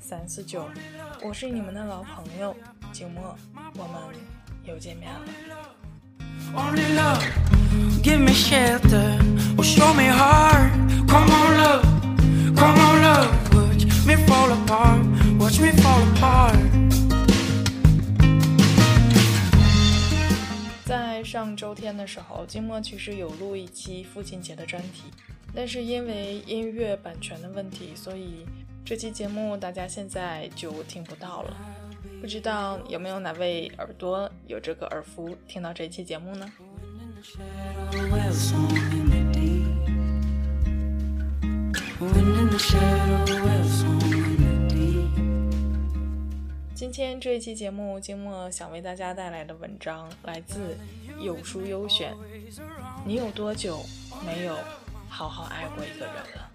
三四九，我是你们的老朋友静默，我们又见面了。Only love, give me shelter, or show me heart. Come on, love, come on, love, watch me fall apart, watch me fall apart. 在上周天的时候，静默其实有录一期父亲节的专题。但是因为音乐版权的问题，所以这期节目大家现在就听不到了。不知道有没有哪位耳朵有这个耳福听到这期节目呢？今天这一期节目，静默想为大家带来的文章来自有书优选。你有多久没有？好好爱过一个人了。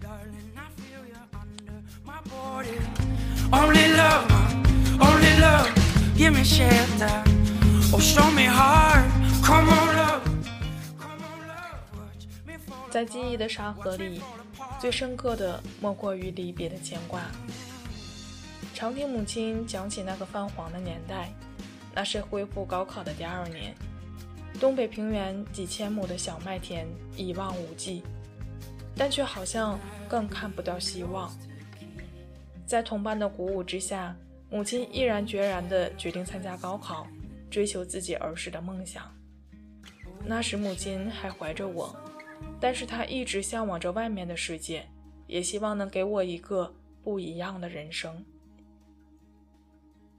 在记忆的沙盒里，最深刻的莫过于离别的牵挂。常听母亲讲起那个泛黄的年代，那是恢复高考的第二年，东北平原几千亩的小麦田一望无际。但却好像更看不到希望。在同伴的鼓舞之下，母亲毅然决然地决定参加高考，追求自己儿时的梦想。那时母亲还怀着我，但是她一直向往着外面的世界，也希望能给我一个不一样的人生。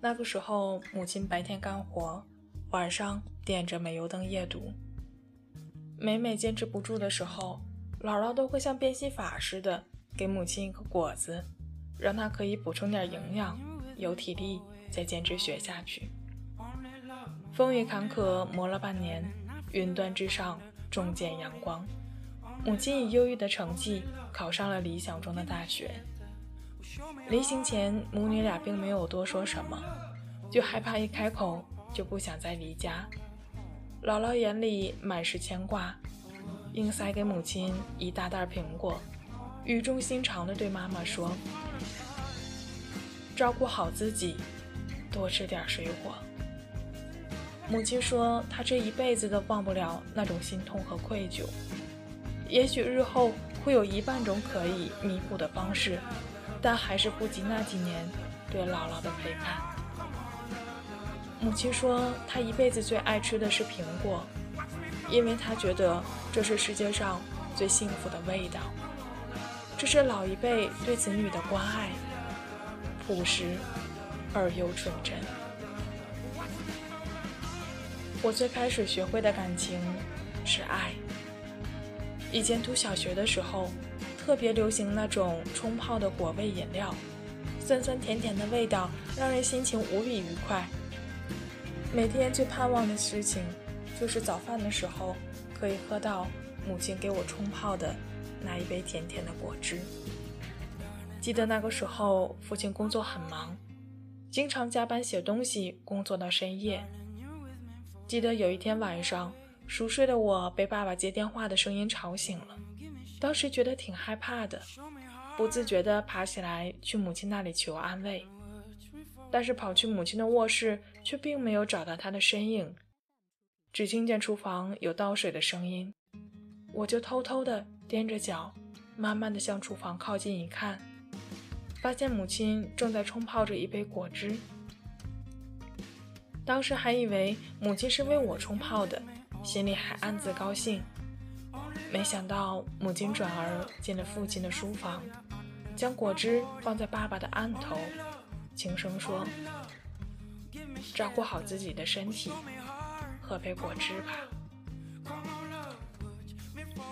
那个时候，母亲白天干活，晚上点着煤油灯夜读。每每坚持不住的时候，姥姥都会像变戏法似的给母亲一个果子，让她可以补充点营养，有体力再坚持学下去。风雨坎坷磨了半年，云端之上终见阳光。母亲以优异的成绩考上了理想中的大学。临行前，母女俩并没有多说什么，就害怕一开口就不想再离家。姥姥眼里满是牵挂。硬塞给母亲一大袋苹果，语重心长地对妈妈说：“照顾好自己，多吃点水果。”母亲说：“她这一辈子都忘不了那种心痛和愧疚。也许日后会有一万种可以弥补的方式，但还是不及那几年对姥姥的陪伴。”母亲说：“她一辈子最爱吃的是苹果。”因为她觉得这是世界上最幸福的味道，这是老一辈对子女的关爱，朴实而又纯真。我最开始学会的感情是爱。以前读小学的时候，特别流行那种冲泡的果味饮料，酸酸甜甜的味道让人心情无比愉快。每天最盼望的事情。就是早饭的时候，可以喝到母亲给我冲泡的那一杯甜甜的果汁。记得那个时候，父亲工作很忙，经常加班写东西，工作到深夜。记得有一天晚上，熟睡的我被爸爸接电话的声音吵醒了，当时觉得挺害怕的，不自觉地爬起来去母亲那里求安慰，但是跑去母亲的卧室，却并没有找到她的身影。只听见厨房有倒水的声音，我就偷偷的踮着脚，慢慢的向厨房靠近一看，发现母亲正在冲泡着一杯果汁。当时还以为母亲是为我冲泡的，心里还暗自高兴。没想到母亲转而进了父亲的书房，将果汁放在爸爸的案头，轻声说：“照顾好自己的身体。”喝杯果汁吧。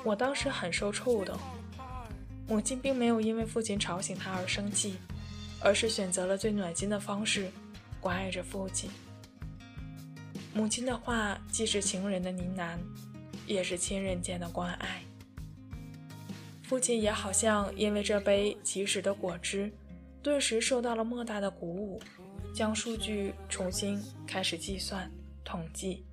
我当时很受触动，母亲并没有因为父亲吵醒她而生气，而是选择了最暖心的方式关爱着父亲。母亲的话既是情人的呢喃，也是亲人间的关爱。父亲也好像因为这杯及时的果汁，顿时受到了莫大的鼓舞，将数据重新开始计算统计。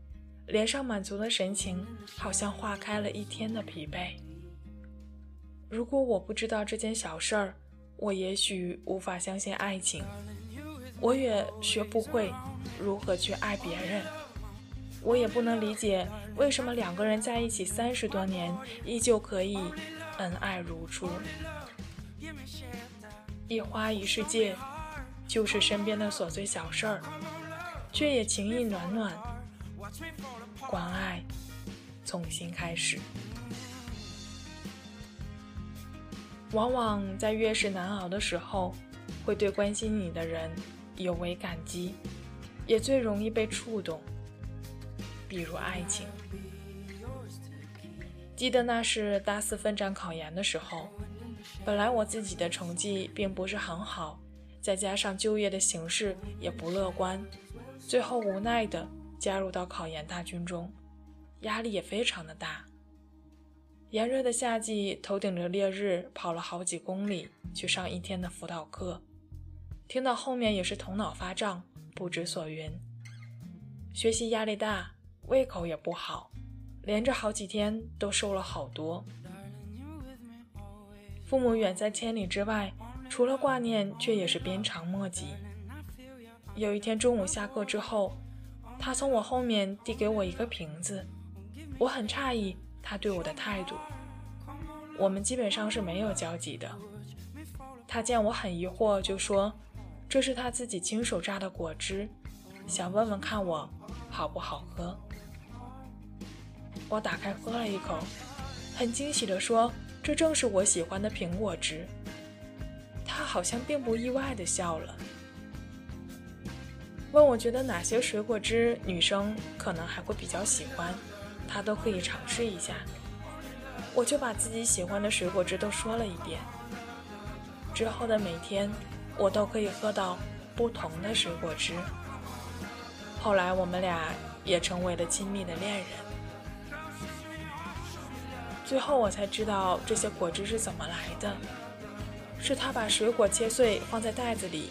脸上满足的神情，好像化开了一天的疲惫。如果我不知道这件小事儿，我也许无法相信爱情，我也学不会如何去爱别人，我也不能理解为什么两个人在一起三十多年依旧可以恩爱如初。一花一世界，就是身边的琐碎小事儿，却也情意暖暖，关爱从心开始。往往在越是难熬的时候，会对关心你的人尤为感激，也最容易被触动。比如爱情。记得那是大四奋战考研的时候，本来我自己的成绩并不是很好，再加上就业的形势也不乐观，最后无奈的加入到考研大军中，压力也非常的大。炎热的夏季，头顶着烈日，跑了好几公里去上一天的辅导课，听到后面也是头脑发胀，不知所云。学习压力大，胃口也不好，连着好几天都瘦了好多。父母远在千里之外，除了挂念，却也是鞭长莫及。有一天中午下课之后，他从我后面递给我一个瓶子，我很诧异。他对我的态度，我们基本上是没有交集的。他见我很疑惑，就说：“这是他自己亲手榨的果汁，想问问看我好不好喝。”我打开喝了一口，很惊喜地说：“这正是我喜欢的苹果汁。”他好像并不意外地笑了，问我觉得哪些水果汁女生可能还会比较喜欢。他都可以尝试一下，我就把自己喜欢的水果汁都说了一遍。之后的每天，我都可以喝到不同的水果汁。后来我们俩也成为了亲密的恋人。最后我才知道这些果汁是怎么来的，是他把水果切碎放在袋子里，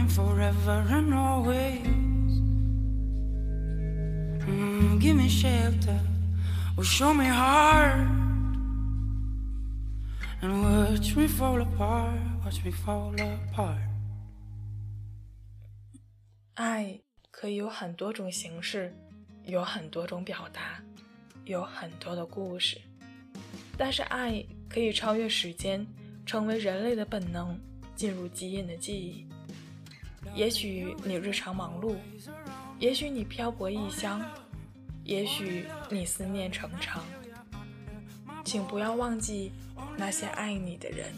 show me heart and watch me fall apart watch me fall apart 爱可以有很多种形式有很多种表达有很多的故事但是爱可以超越时间成为人类的本能进入基因的记忆也许你日常忙碌也许你漂泊异乡也许你思念成长，请不要忘记那些爱你的人。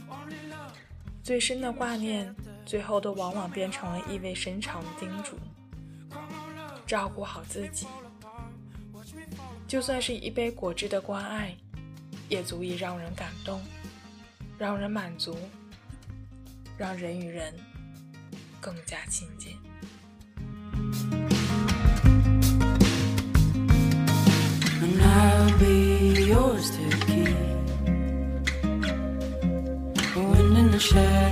最深的挂念，最后都往往变成了意味深长的叮嘱。照顾好自己，就算是一杯果汁的关爱，也足以让人感动，让人满足，让人与人更加亲近。那到这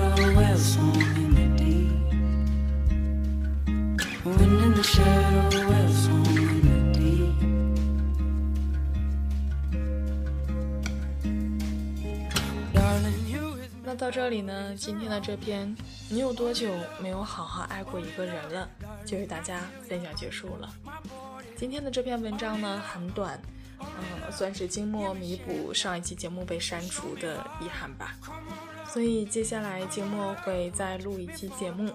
这里呢？今天的这篇“你有多久没有好好爱过一个人了”就与大家分享结束了。今天的这篇文章呢很短，嗯，算是经墨弥补上一期节目被删除的遗憾吧。所以接下来经墨会再录一期节目，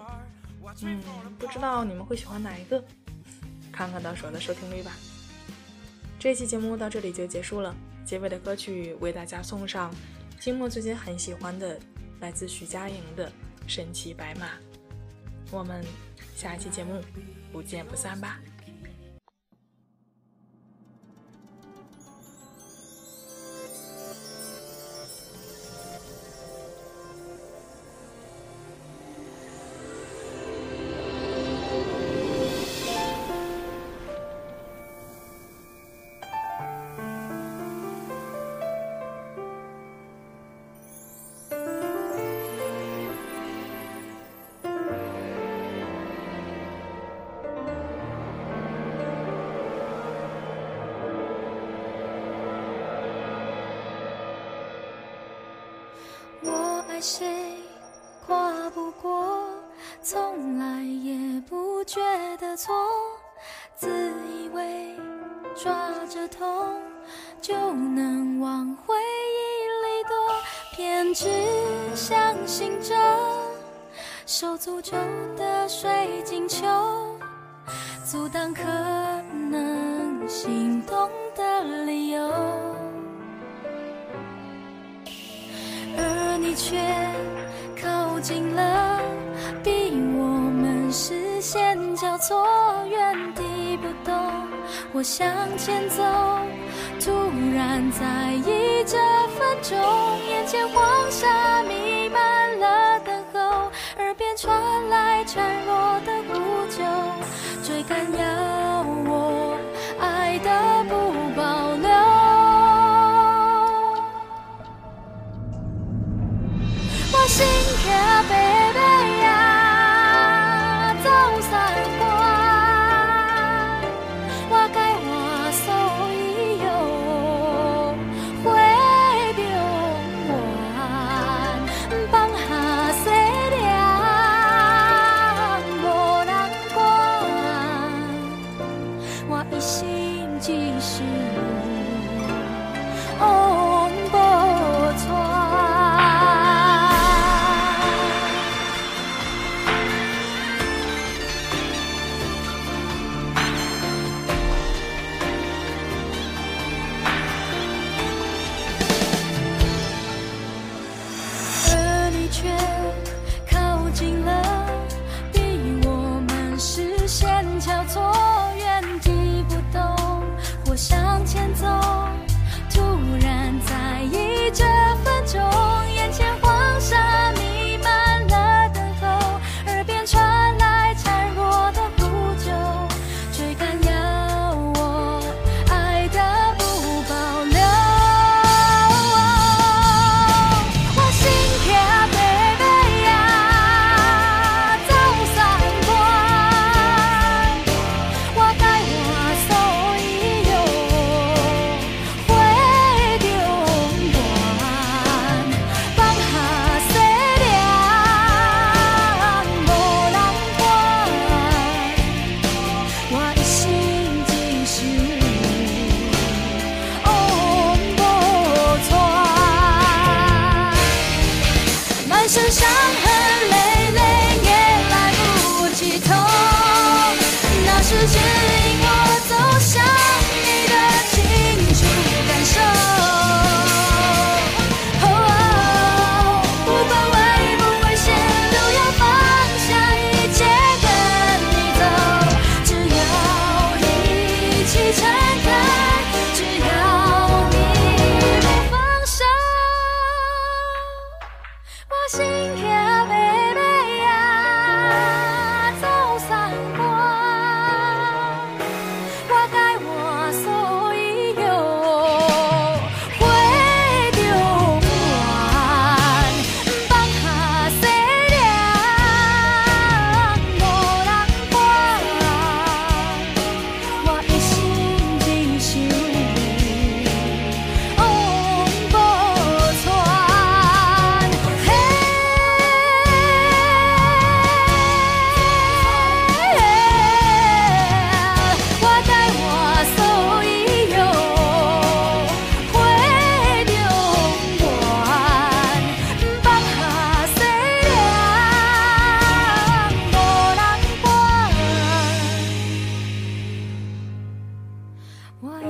嗯，不知道你们会喜欢哪一个？看看到时候的收听率吧。这期节目到这里就结束了，结尾的歌曲为大家送上。金墨最近很喜欢的，来自徐佳莹的《神奇白马》。我们下期节目不见不散吧。怪谁跨不过，从来也不觉得错，自以为抓着痛就能往回忆里躲，偏只相信着受诅咒的水晶球，阻挡可能心动的理由。你却靠近了，逼我们视线交错，原地不动。我向前走，突然在意这分钟，眼前黄沙弥漫了，Why?